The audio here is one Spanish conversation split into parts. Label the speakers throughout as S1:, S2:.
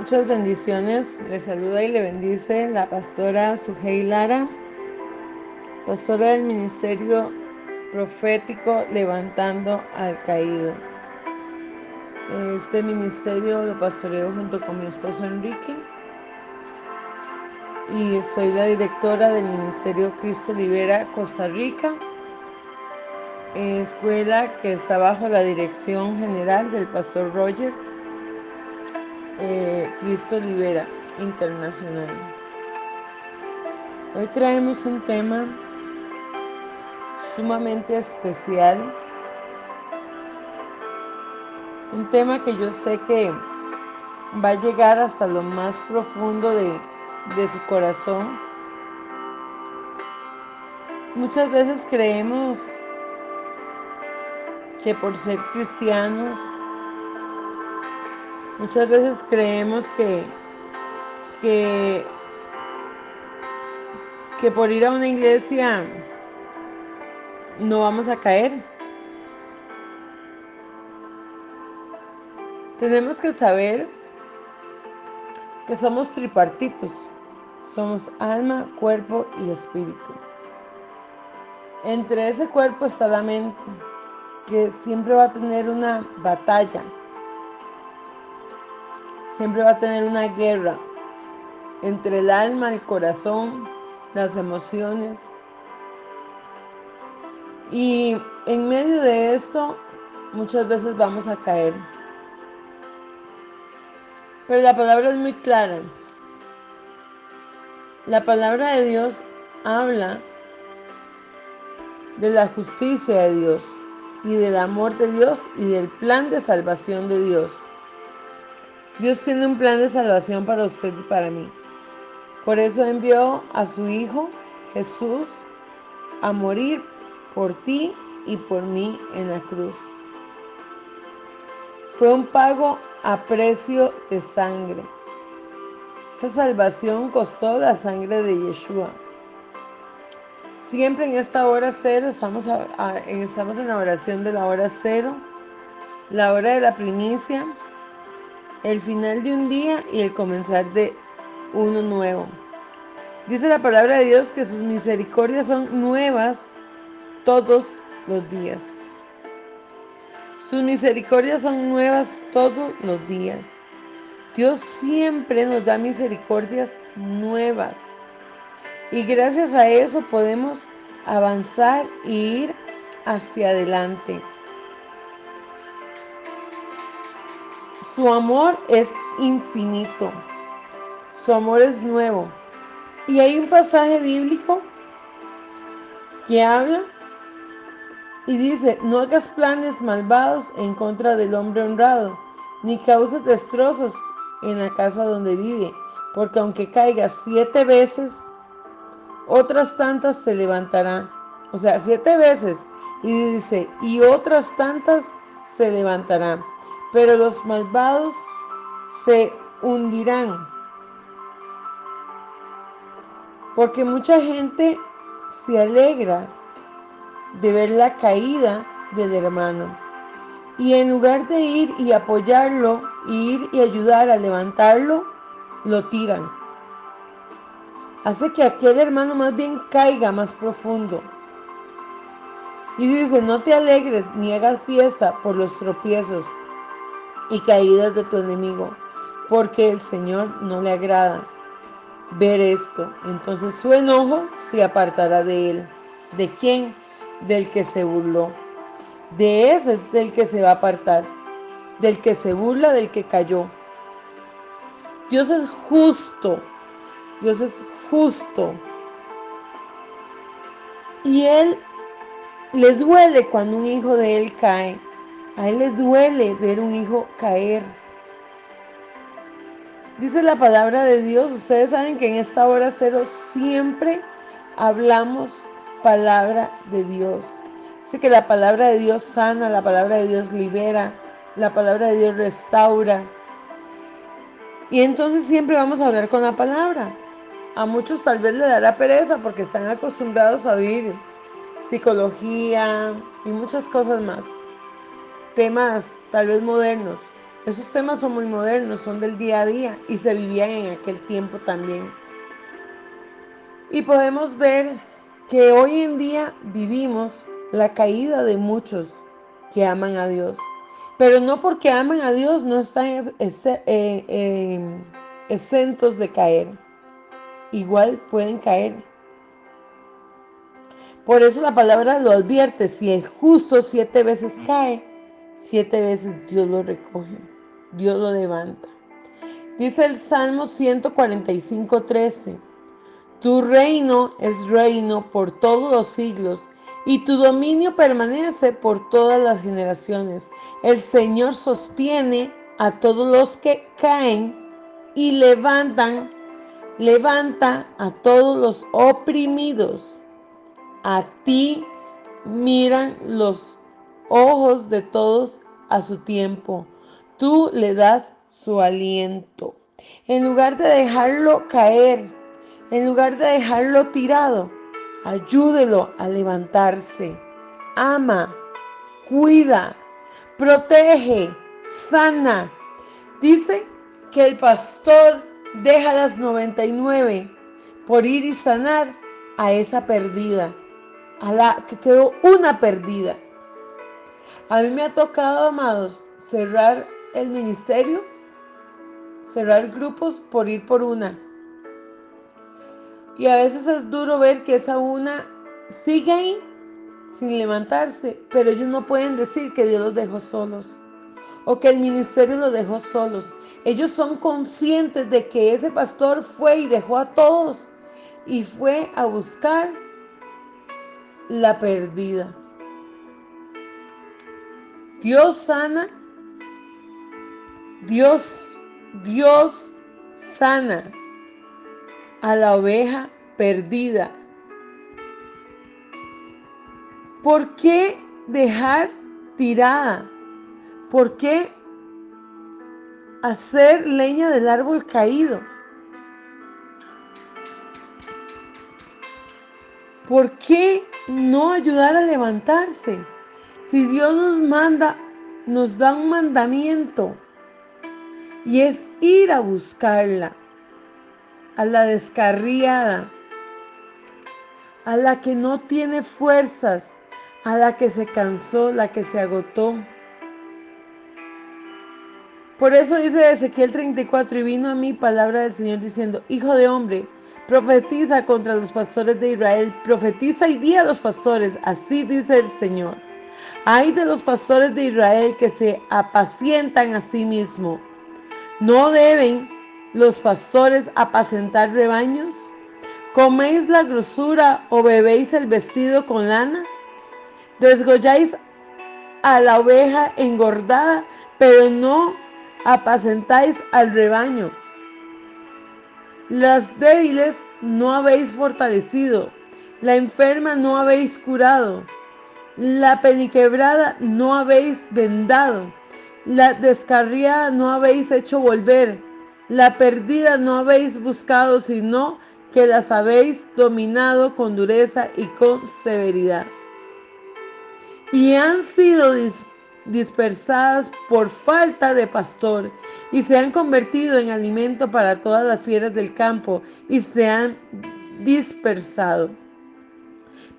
S1: Muchas bendiciones. Le saluda y le bendice la pastora Sujei Lara, pastora del Ministerio Profético Levantando al Caído. Este ministerio lo pastoreo junto con mi esposo Enrique y soy la directora del Ministerio Cristo Libera Costa Rica, escuela que está bajo la dirección general del pastor Roger eh, Cristo Libera Internacional. Hoy traemos un tema sumamente especial, un tema que yo sé que va a llegar hasta lo más profundo de, de su corazón. Muchas veces creemos que por ser cristianos, muchas veces creemos que, que, que por ir a una iglesia no vamos a caer. Tenemos que saber que somos tripartitos. Somos alma, cuerpo y espíritu. Entre ese cuerpo está la mente, que siempre va a tener una batalla. Siempre va a tener una guerra entre el alma, el corazón, las emociones. Y en medio de esto, muchas veces vamos a caer. Pero la palabra es muy clara. La palabra de Dios habla de la justicia de Dios y del amor de Dios y del plan de salvación de Dios. Dios tiene un plan de salvación para usted y para mí. Por eso envió a su Hijo Jesús a morir por ti y por mí en la cruz. Fue un pago a precio de sangre. Esa salvación costó la sangre de Yeshua. Siempre en esta hora cero estamos, en la oración de la hora cero, la hora de la primicia, el final de un día y el comenzar de uno nuevo. Dice la palabra de Dios que sus misericordias son nuevas todos los días. Sus misericordias son nuevas todos los días. Dios siempre nos da misericordias nuevas. Y gracias a eso podemos avanzar e ir hacia adelante. Su amor es infinito. Su amor es nuevo. Y hay un pasaje bíblico que habla y dice, no hagas planes malvados en contra del hombre honrado, ni causes destrozos en la casa donde vive, porque aunque caiga siete veces, otras tantas se levantarán. O sea, siete veces. Y dice, y otras tantas se levantarán. Pero los malvados se hundirán. Porque mucha gente se alegra de ver la caída del hermano. Y en lugar de ir y apoyarlo, ir y ayudar a levantarlo, lo tiran hace que aquel hermano más bien caiga más profundo. Y dice, no te alegres ni hagas fiesta por los tropiezos y caídas de tu enemigo, porque el Señor no le agrada ver esto. Entonces su enojo se apartará de él. ¿De quién? Del que se burló. De ese es del que se va a apartar. Del que se burla, del que cayó. Dios es justo. Dios es justo. Y él le duele cuando un hijo de él cae. A él le duele ver un hijo caer. Dice la palabra de Dios, ustedes saben que en esta hora cero siempre hablamos palabra de Dios. Dice que la palabra de Dios sana, la palabra de Dios libera, la palabra de Dios restaura. Y entonces siempre vamos a hablar con la palabra. A muchos tal vez le dará pereza porque están acostumbrados a oír psicología y muchas cosas más. Temas tal vez modernos. Esos temas son muy modernos, son del día a día y se vivían en aquel tiempo también. Y podemos ver que hoy en día vivimos la caída de muchos que aman a Dios. Pero no porque aman a Dios no están exentos de caer. Igual pueden caer. Por eso la palabra lo advierte, si el justo siete veces cae, siete veces Dios lo recoge, Dios lo levanta. Dice el Salmo 145, 13, Tu reino es reino por todos los siglos y tu dominio permanece por todas las generaciones. El Señor sostiene a todos los que caen y levantan, levanta a todos los oprimidos. A ti miran los ojos de todos a su tiempo. Tú le das su aliento. En lugar de dejarlo caer, en lugar de dejarlo tirado, ayúdelo a levantarse. Ama, cuida, protege, sana. Dice que el pastor deja las 99 por ir y sanar a esa perdida, a la que quedó una perdida. A mí me ha tocado, amados, cerrar el ministerio, cerrar grupos por ir por una. Y a veces es duro ver que esa una sigue ahí sin levantarse, pero ellos no pueden decir que Dios los dejó solos o que el ministerio los dejó solos. Ellos son conscientes de que ese pastor fue y dejó a todos y fue a buscar la perdida. Dios sana, Dios, Dios sana a la oveja perdida. ¿Por qué dejar tirada? ¿Por qué hacer leña del árbol caído? ¿Por qué no ayudar a levantarse? Si Dios nos manda, nos da un mandamiento y es ir a buscarla, a la descarriada, a la que no tiene fuerzas, a la que se cansó, la que se agotó. Por eso dice Ezequiel 34, y vino a mí palabra del Señor diciendo, Hijo de hombre, profetiza contra los pastores de Israel, profetiza y di a los pastores, así dice el Señor. Hay de los pastores de Israel que se apacientan a sí mismos. ¿No deben los pastores apacentar rebaños? ¿Coméis la grosura o bebéis el vestido con lana? ¿Desgolláis a la oveja engordada, pero no apacentáis al rebaño. Las débiles no habéis fortalecido, la enferma no habéis curado, la peniquebrada no habéis vendado, la descarriada no habéis hecho volver, la perdida no habéis buscado, sino que las habéis dominado con dureza y con severidad. Y han sido dispersadas por falta de pastor y se han convertido en alimento para todas las fieras del campo y se han dispersado.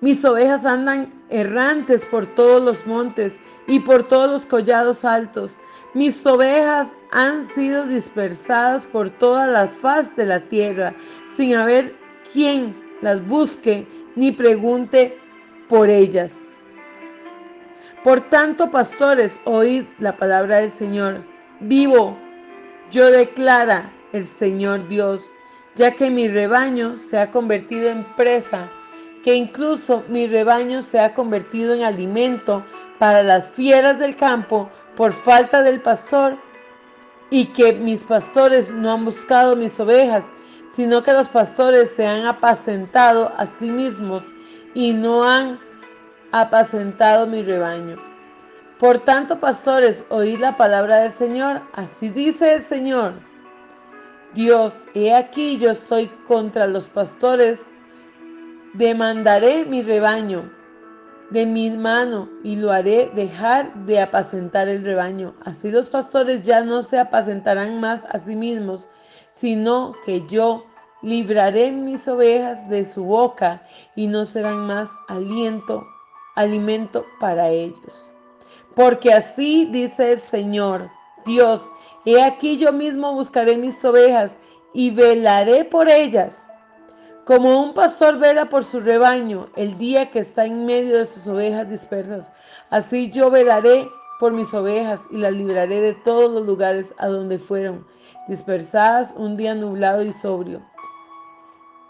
S1: Mis ovejas andan errantes por todos los montes y por todos los collados altos. Mis ovejas han sido dispersadas por toda la faz de la tierra, sin haber quien las busque ni pregunte por ellas. Por tanto, pastores, oíd la palabra del Señor. Vivo, yo declara el Señor Dios, ya que mi rebaño se ha convertido en presa, que incluso mi rebaño se ha convertido en alimento para las fieras del campo por falta del pastor, y que mis pastores no han buscado mis ovejas, sino que los pastores se han apacentado a sí mismos y no han apacentado mi rebaño. Por tanto, pastores, oíd la palabra del Señor. Así dice el Señor. Dios, he aquí yo estoy contra los pastores. Demandaré mi rebaño. de mi mano y lo haré dejar de apacentar el rebaño. Así los pastores ya no se apacentarán más a sí mismos, sino que yo libraré mis ovejas de su boca y no serán más aliento, alimento para ellos. Porque así dice el Señor, Dios, he aquí yo mismo buscaré mis ovejas y velaré por ellas como un pastor vela por su rebaño el día que está en medio de sus ovejas dispersas, así yo velaré por mis ovejas y las libraré de todos los lugares a donde fueron dispersadas un día nublado y sobrio,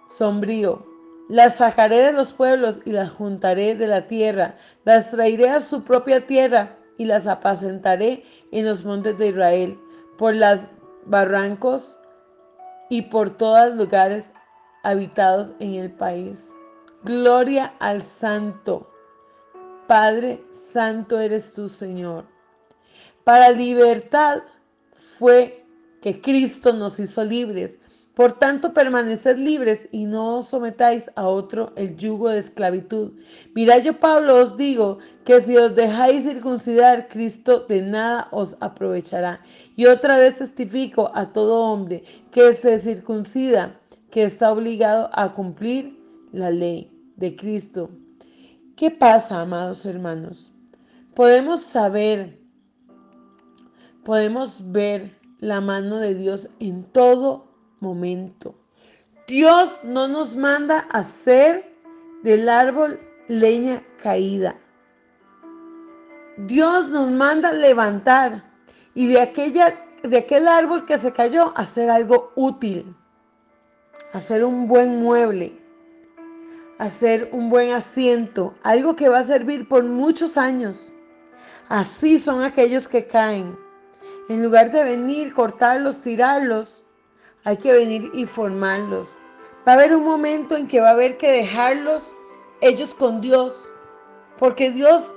S1: sombrío. Las sacaré de los pueblos y las juntaré de la tierra, las traeré a su propia tierra y las apacentaré en los montes de Israel, por los barrancos y por todos lugares habitados en el país. Gloria al Santo. Padre Santo eres tú, Señor. Para libertad fue que Cristo nos hizo libres. Por tanto, permaneced libres y no os sometáis a otro el yugo de esclavitud. Mirad, yo Pablo os digo que si os dejáis circuncidar, Cristo de nada os aprovechará. Y otra vez testifico a todo hombre que se circuncida que está obligado a cumplir la ley de Cristo. ¿Qué pasa, amados hermanos? Podemos saber, podemos ver la mano de Dios en todo momento. Dios no nos manda a hacer del árbol leña caída. Dios nos manda levantar y de, aquella, de aquel árbol que se cayó hacer algo útil hacer un buen mueble, hacer un buen asiento, algo que va a servir por muchos años. Así son aquellos que caen. En lugar de venir, cortarlos, tirarlos, hay que venir y formarlos. Va a haber un momento en que va a haber que dejarlos ellos con Dios, porque Dios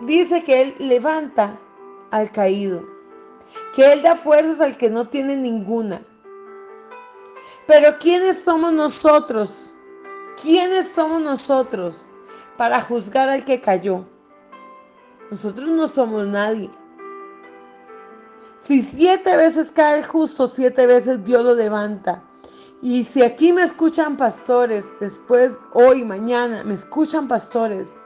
S1: dice que Él levanta al caído, que Él da fuerzas al que no tiene ninguna. Pero ¿quiénes somos nosotros? ¿Quiénes somos nosotros para juzgar al que cayó? Nosotros no somos nadie. Si siete veces cae el justo, siete veces Dios lo levanta. Y si aquí me escuchan pastores, después, hoy, mañana, me escuchan pastores,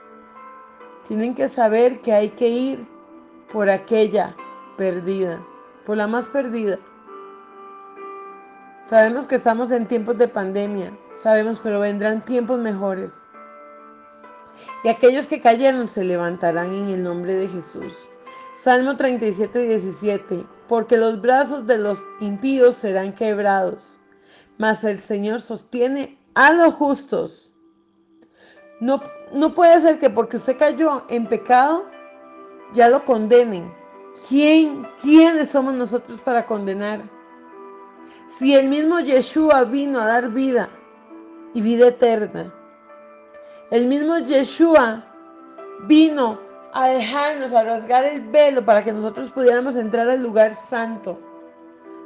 S1: tienen que saber que hay que ir por aquella perdida, por la más perdida. Sabemos que estamos en tiempos de pandemia, sabemos, pero vendrán tiempos mejores. Y aquellos que cayeron se levantarán en el nombre de Jesús. Salmo 37, 17. Porque los brazos de los impíos serán quebrados, mas el Señor sostiene a los justos. No, no puede ser que porque usted cayó en pecado, ya lo condenen. ¿Quién, quiénes somos nosotros para condenar? Si el mismo Yeshua vino a dar vida y vida eterna, el mismo Yeshua vino a dejarnos, a rasgar el velo para que nosotros pudiéramos entrar al lugar santo,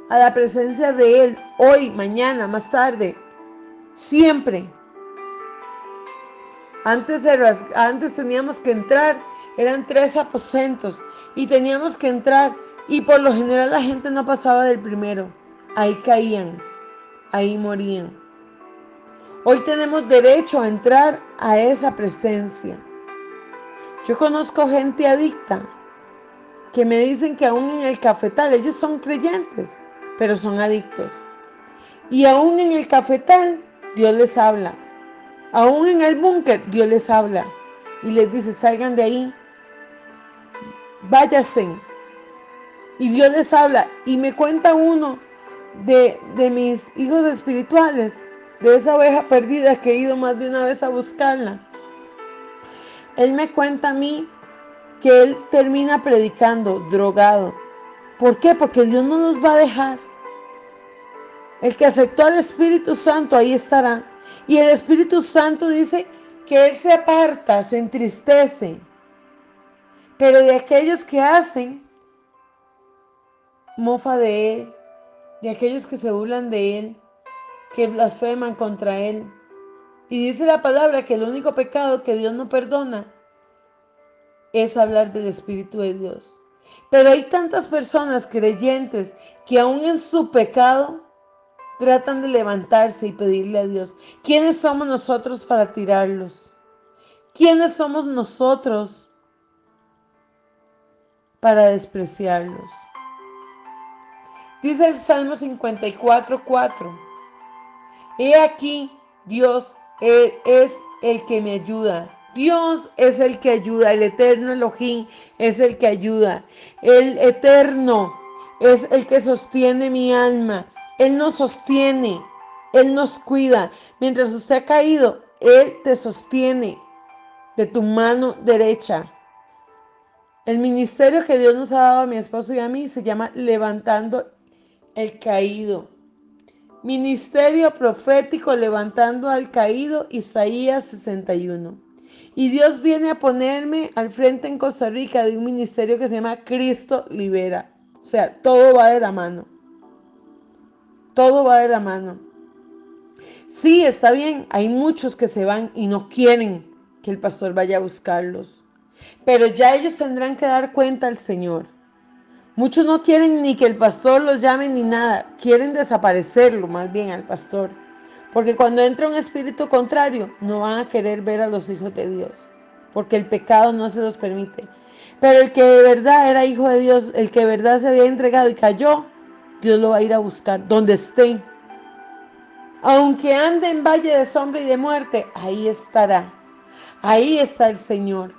S1: a la presencia de Él, hoy, mañana, más tarde, siempre. Antes, antes teníamos que entrar, eran tres aposentos y teníamos que entrar y por lo general la gente no pasaba del primero ahí caían, ahí morían. Hoy tenemos derecho a entrar a esa presencia. Yo conozco gente adicta que me dicen que aún en el cafetal, ellos son creyentes, pero son adictos. Y aún en el cafetal, Dios les habla. Aún en el búnker, Dios les habla. Y les dice, salgan de ahí, váyanse. Y Dios les habla. Y me cuenta uno de, mis hijos espirituales, de esa oveja perdida que he ido más de una vez a buscarla. Él me cuenta a mí que él termina predicando drogado. ¿Por qué? Porque Dios no nos va a dejar. El que aceptó al Espíritu Santo ahí estará. Y el Espíritu Santo dice que Él se aparta, se entristece. Pero de aquellos que hacen mofa de Él, de aquellos que se burlan de Él, que blasfeman contra Él. Y dice la palabra que el único pecado que Dios no perdona es hablar del Espíritu de Dios. Pero hay tantas personas creyentes que aún en su pecado tratan de levantarse y pedirle a Dios. ¿Quiénes somos nosotros para tirarlos? ¿Quiénes somos nosotros para despreciarlos? Dice el Salmo 54, 4. He aquí, Dios es el que me ayuda. Dios es el que ayuda, el eterno Elohim es el que ayuda. El eterno es el que sostiene mi alma. Él nos sostiene, Él nos cuida. Mientras usted ha caído, Él te sostiene de tu mano derecha. El ministerio que Dios nos ha dado a mi esposo y a mí se llama Levantando el Caído. Ministerio profético levantando al caído, Isaías 61. Y Dios viene a ponerme al frente en Costa Rica de un ministerio que se llama Cristo Libera. O sea, todo va de la mano. Todo va de la mano. Sí, está bien, hay muchos que se van y no quieren que el pastor vaya a buscarlos. Pero ya ellos tendrán que dar cuenta al Señor. Muchos no quieren ni que el pastor los llame ni nada, quieren desaparecerlo más bien al pastor. Porque cuando entra un espíritu contrario, no van a querer ver a los hijos de Dios, porque el pecado no se los permite. Pero el que de verdad era hijo de Dios, el que de verdad se había entregado y cayó, Dios lo va a ir a buscar donde esté. Aunque ande en valle de sombra y de muerte, ahí estará. Ahí está el Señor.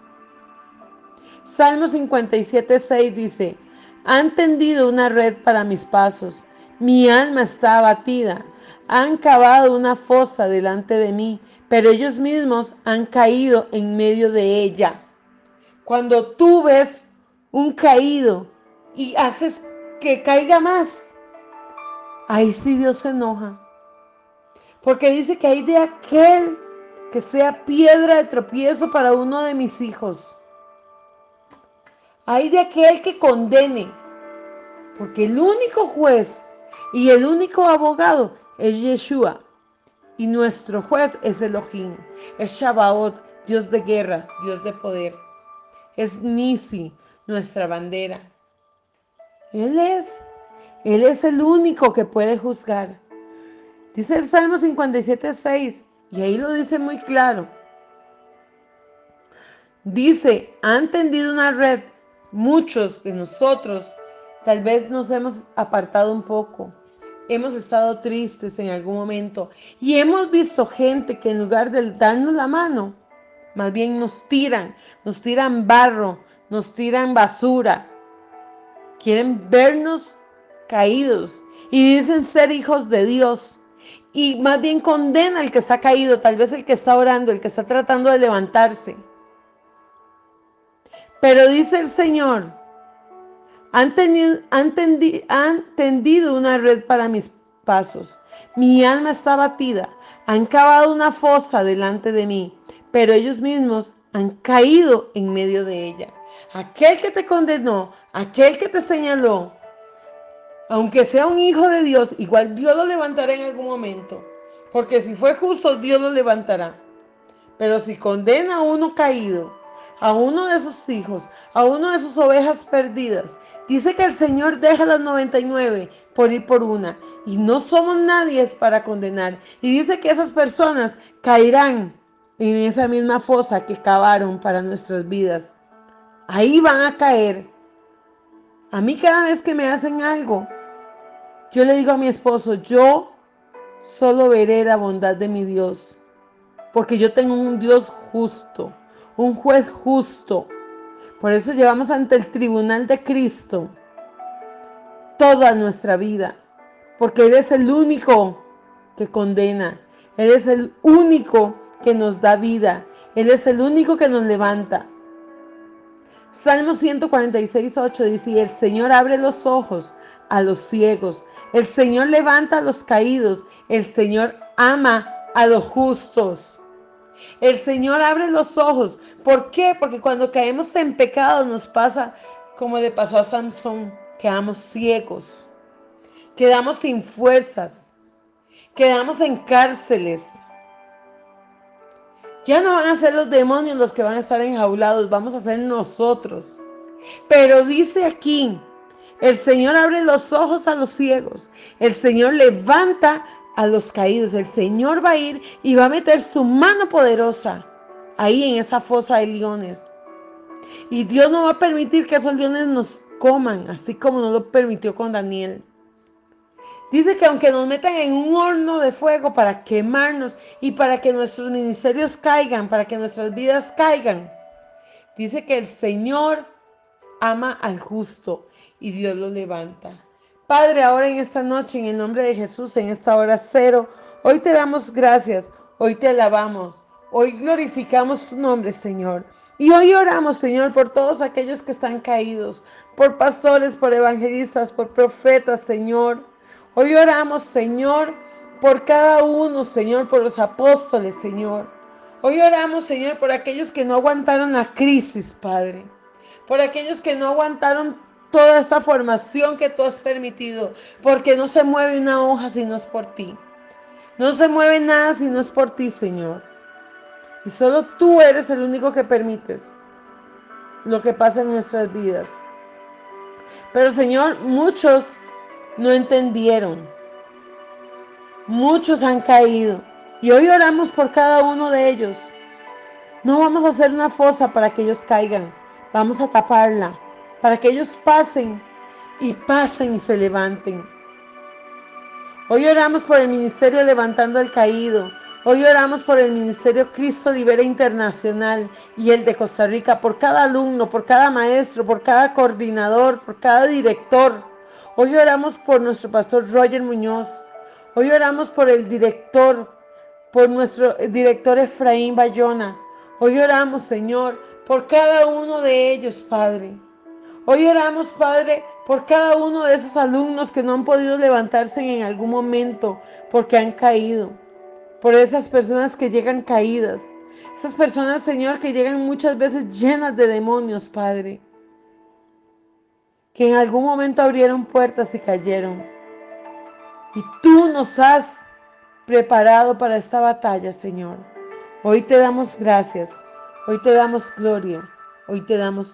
S1: Salmo 57, 6 dice, han tendido una red para mis pasos, mi alma está abatida han cavado una fosa delante de mí, pero ellos mismos han caído en medio de ella. Cuando tú ves un caído y haces que caiga más, ahí sí Dios se enoja. Porque dice que hay de aquel que sea piedra de tropiezo para uno de mis hijos. Hay de aquel que condene. Porque el único juez y el único abogado es Yeshua y nuestro juez es Elohim, es Shabaot, Dios de guerra, Dios de poder. Es Nisi, nuestra bandera. Él es, Él es el único que puede juzgar. Dice el Salmo 57, 6, y ahí lo dice muy claro. Dice, han tendido una red, muchos de nosotros tal vez nos hemos apartado un poco, hemos estado tristes en algún momento y hemos visto gente que en lugar de darnos la mano, más bien nos tiran, nos tiran barro, nos tiran basura. Quieren vernos caídos y dicen ser hijos de Dios. Y más bien condena al que está caído, tal vez el que está orando, el que está tratando de levantarse. Pero dice el Señor, han, tendido una red para mis pasos. Mi alma está batida. Han cavado una fosa delante de mí, pero ellos mismos han caído en medio de ella. Aquel que te condenó, aquel que te señaló, aunque sea un hijo de Dios, igual Dios lo levantará en algún momento. Porque si fue justo, Dios lo levantará. Pero si condena a uno caído, a uno de sus hijos, a uno de sus ovejas perdidas, Dice que el Señor deja las 99 por ir por una. Y no somos nadie para condenar. Y dice que esas personas caerán en esa misma fosa que cavaron para nuestras vidas. Ahí van a caer. A mí cada vez que me hacen algo, yo le digo a mi esposo, yo solo veré la bondad de mi Dios. Porque yo tengo un Dios justo, un juez justo por eso llevamos ante el tribunal de Cristo toda nuestra vida, porque Él es el único que condena, Él es el único que nos da vida, Él es el único que nos levanta. Salmo 146, 8 dice, el Señor abre los ojos a los ciegos, el Señor levanta a los caídos, el Señor ama a los justos. El Señor abre los ojos. ¿Por qué? Porque cuando caemos en pecado nos pasa como le pasó a Sansón. Quedamos ciegos. Quedamos sin fuerzas. Quedamos en cárceles. Ya no van a ser los demonios los que van a estar enjaulados, vamos a ser nosotros. Pero dice aquí, el Señor abre los ojos a los ciegos, el Señor levanta a los caídos, el Señor va a ir y va a meter su mano poderosa ahí en esa fosa de leones. Y Dios no va a permitir que esos leones nos coman, así como nos lo permitió con Daniel. Dice que aunque nos metan en un horno de fuego para quemarnos y para que nuestros ministerios caigan, para que nuestras vidas caigan, dice que el Señor ama al justo y Dios lo levanta. Padre, ahora en esta noche, en el nombre de Jesús, en esta hora cero, hoy te damos gracias, hoy te alabamos, hoy glorificamos tu nombre, Señor. Y hoy oramos, Señor, por todos aquellos que están caídos, por pastores, por evangelistas, por profetas, Señor Hoy oramos, Señor, por cada uno, Señor, por los apóstoles, Señor. Hoy oramos, Señor, por aquellos que no aguantaron la crisis, Padre. Por aquellos que no aguantaron toda esta formación que tú has permitido. Porque no se mueve una hoja si no es por ti. No se mueve nada si no es por ti, Señor. Y solo tú eres el único que permites lo que pasa en nuestras vidas. Pero, Señor, muchos no entendieron. Muchos han caído y hoy oramos por cada uno de ellos. No vamos a hacer una fosa para que ellos caigan, vamos a taparla para que ellos pasen y pasen y se levanten. Hoy oramos por el ministerio levantando al caído. Hoy oramos por el ministerio Cristo Libera Internacional y el de Costa Rica, por cada alumno, por cada maestro, por cada coordinador, por cada director Hoy oramos por nuestro pastor Roger Muñoz. Hoy oramos por el director, por nuestro director Efraín Bayona. Hoy oramos, Señor, por cada uno de ellos, Padre. Hoy oramos, Padre, por cada uno de esos alumnos que no han podido levantarse en algún momento porque han caído. Por esas personas que llegan caídas. Esas personas, Señor, que llegan muchas veces llenas de demonios, Padre que en algún momento abrieron puertas y cayeron. Y tú nos has preparado para esta batalla, Señor. Hoy te damos gracias, hoy te damos gloria, hoy te damos